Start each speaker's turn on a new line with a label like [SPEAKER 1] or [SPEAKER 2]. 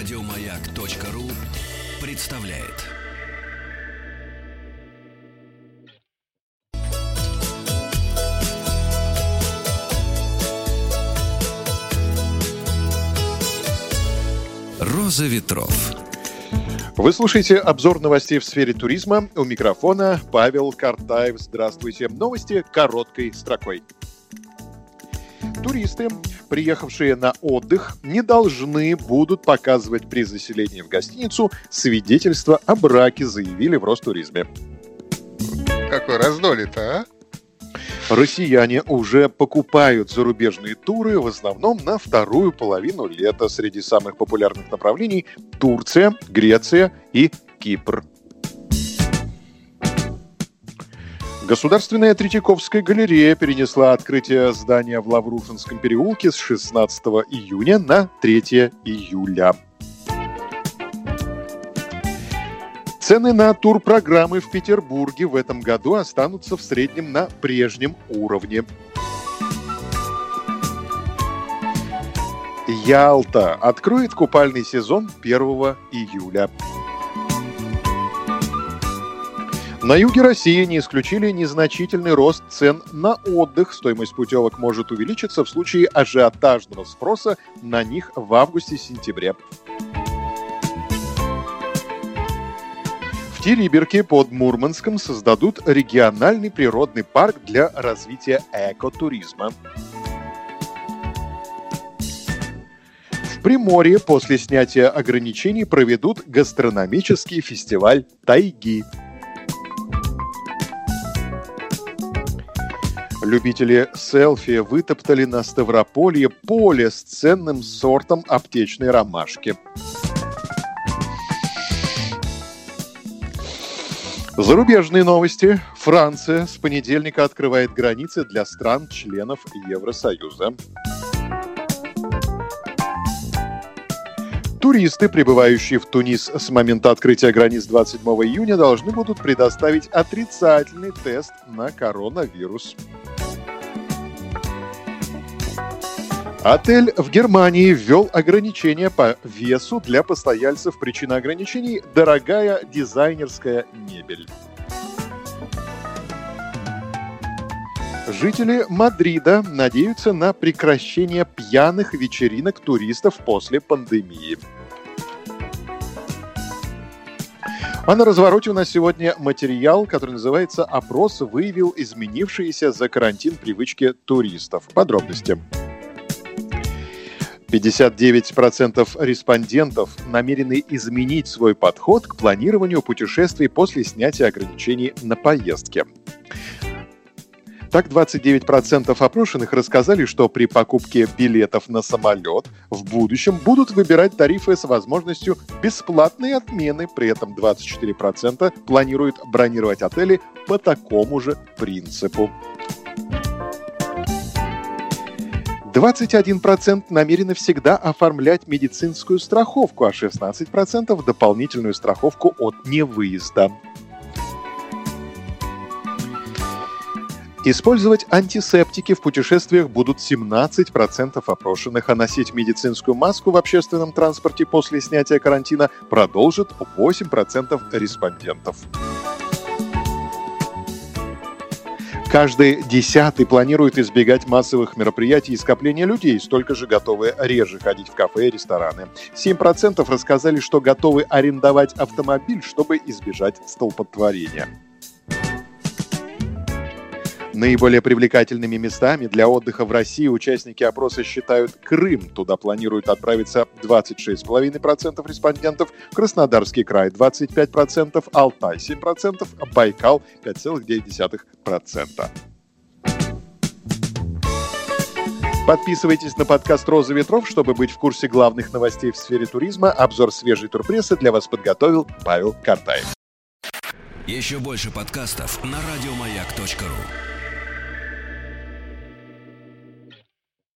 [SPEAKER 1] Радиомаяк.ру представляет. Роза ветров.
[SPEAKER 2] Вы слушаете обзор новостей в сфере туризма. У микрофона Павел Картаев. Здравствуйте. Новости короткой строкой. Туристы, приехавшие на отдых, не должны будут показывать при заселении в гостиницу свидетельство о браке, заявили в Ростуризме.
[SPEAKER 3] Какой раздолье-то, а?
[SPEAKER 2] Россияне уже покупают зарубежные туры в основном на вторую половину лета. Среди самых популярных направлений Турция, Греция и Кипр. Государственная Третьяковская галерея перенесла открытие здания в Лаврушинском переулке с 16 июня на 3 июля. Цены на турпрограммы в Петербурге в этом году останутся в среднем на прежнем уровне. Ялта откроет купальный сезон 1 июля. На юге России не исключили незначительный рост цен на отдых. Стоимость путевок может увеличиться в случае ажиотажного спроса на них в августе-сентябре. В Териберке под Мурманском создадут региональный природный парк для развития экотуризма. В Приморье после снятия ограничений проведут гастрономический фестиваль «Тайги». Любители селфи вытоптали на Ставрополье поле с ценным сортом аптечной ромашки. Зарубежные новости. Франция с понедельника открывает границы для стран-членов Евросоюза. Туристы, прибывающие в Тунис с момента открытия границ 27 июня, должны будут предоставить отрицательный тест на коронавирус. Отель в Германии ввел ограничения по весу для постояльцев. Причина ограничений – дорогая дизайнерская мебель. Жители Мадрида надеются на прекращение пьяных вечеринок туристов после пандемии. А на развороте у нас сегодня материал, который называется «Опрос выявил изменившиеся за карантин привычки туристов». Подробности. 59% респондентов намерены изменить свой подход к планированию путешествий после снятия ограничений на поездки. Так, 29% опрошенных рассказали, что при покупке билетов на самолет в будущем будут выбирать тарифы с возможностью бесплатной отмены. При этом 24% планируют бронировать отели по такому же принципу. 21% намерены всегда оформлять медицинскую страховку, а 16% дополнительную страховку от невыезда. Использовать антисептики в путешествиях будут 17% опрошенных, а носить медицинскую маску в общественном транспорте после снятия карантина продолжит 8% респондентов. Каждый десятый планирует избегать массовых мероприятий и скопления людей, столько же готовы реже ходить в кафе и рестораны. 7% рассказали, что готовы арендовать автомобиль, чтобы избежать столпотворения. Наиболее привлекательными местами для отдыха в России участники опроса считают Крым. Туда планируют отправиться 26,5% респондентов, Краснодарский край 25%, Алтай 7%, Байкал 5,9%. Подписывайтесь на подкаст «Роза ветров», чтобы быть в курсе главных новостей в сфере туризма. Обзор свежей турпрессы для вас подготовил Павел Картаев.
[SPEAKER 1] Еще больше подкастов на радиомаяк.ру